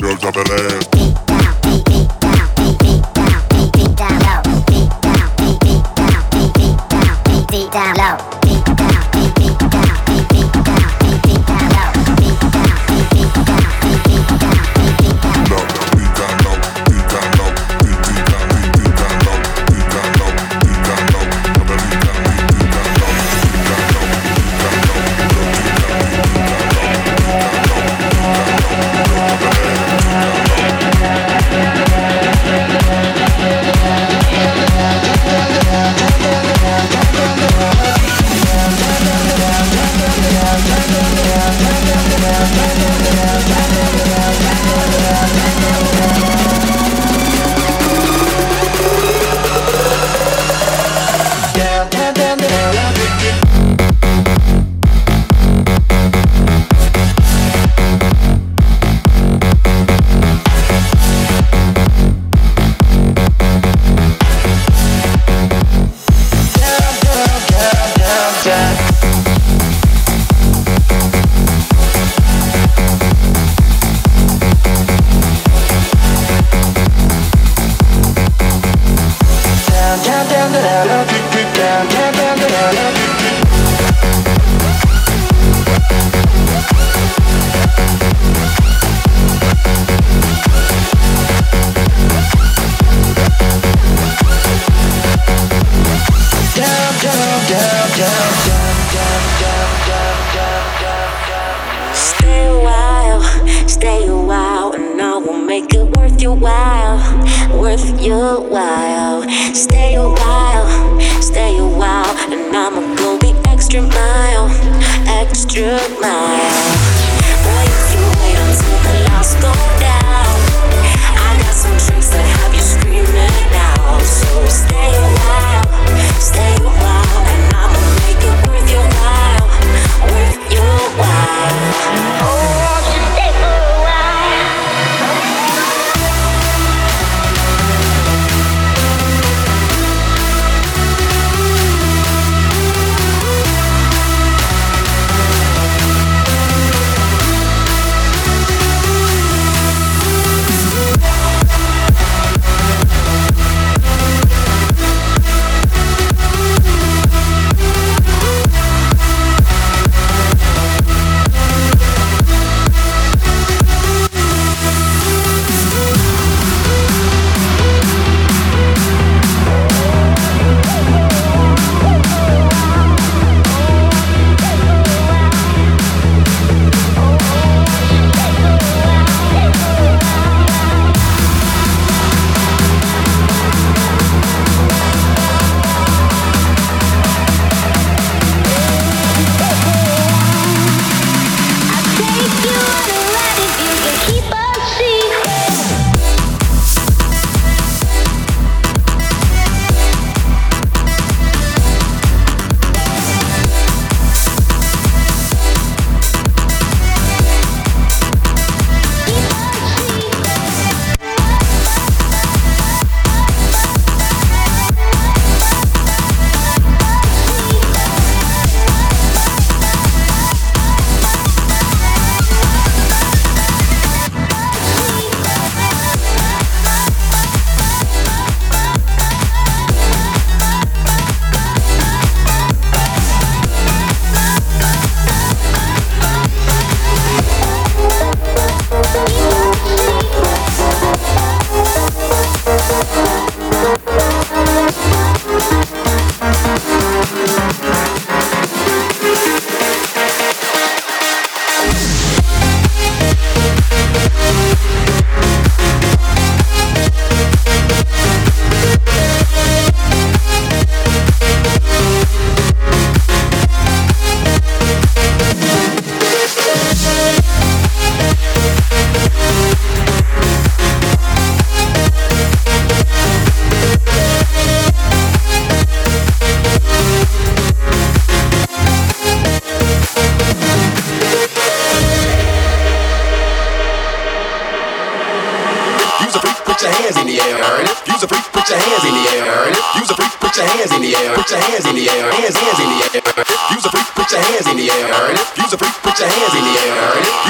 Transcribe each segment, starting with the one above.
Girl, drop. Beat down, beat, beat down, beat, beat down, beat, beat down. Beat down, beat, beat down, beat, beat down, beat, beat down low. your hands in the air. Use a freak, put your hands in the air. Put your hands in the air. Hands, hands in the air. Use a freak, put your hands in the air. Use a freak, put your hands in the air.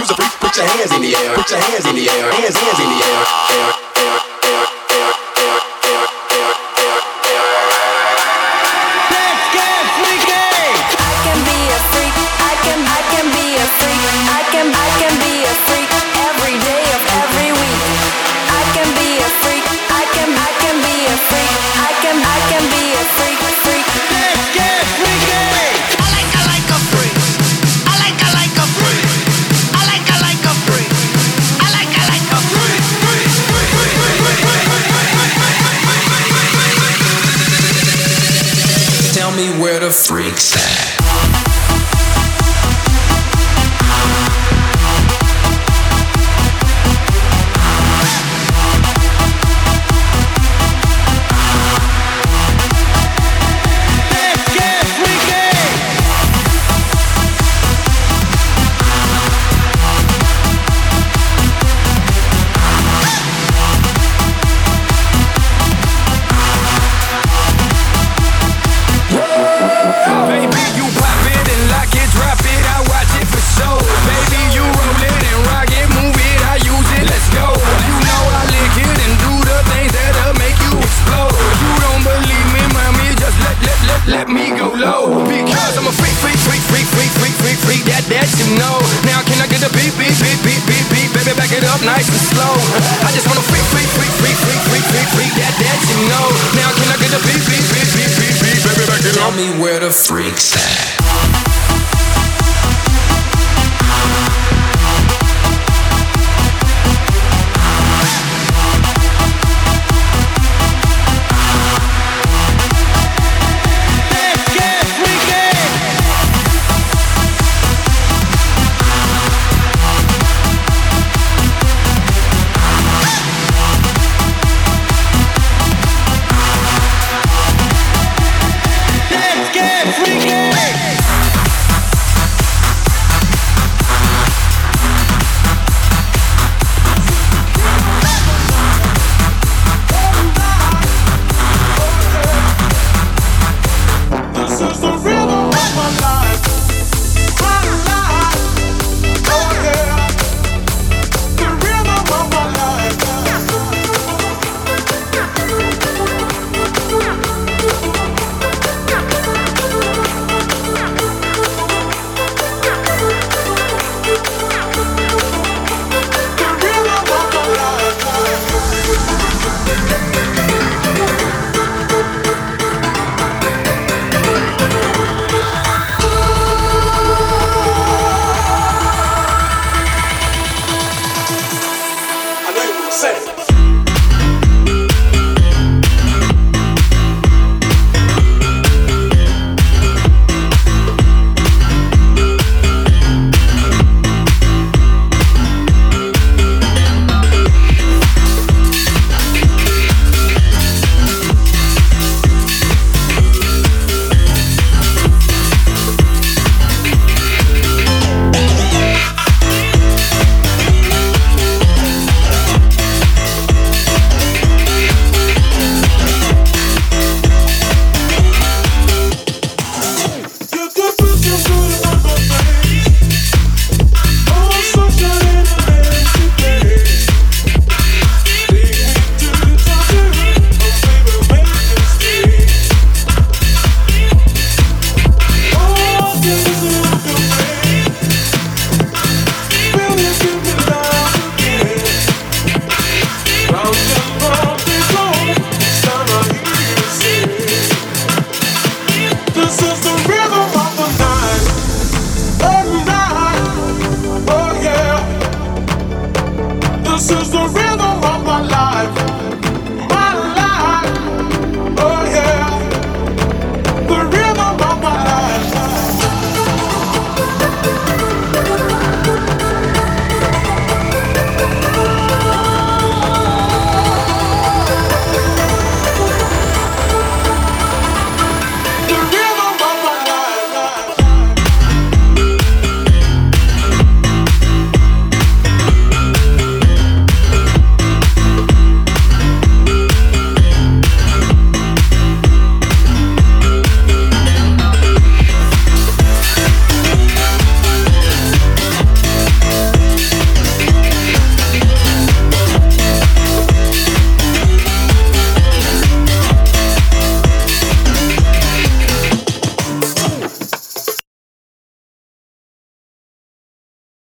Use a freak, put your hands in the air. Put your hands in the air. Hands, hands in the air. Air, air, air, air, air, air, air, air, air. Let's get freaky. I can be a freak. I can, I can be a freak. I can, I can be a where the freaks at. too slow. I just wanna freak, freak, freak, freak, freak, freak, freak, freak that that you know. Now can I get the beat, beat, beat, beat, beat, beat, baby, back it up? Tell me where the freaks at.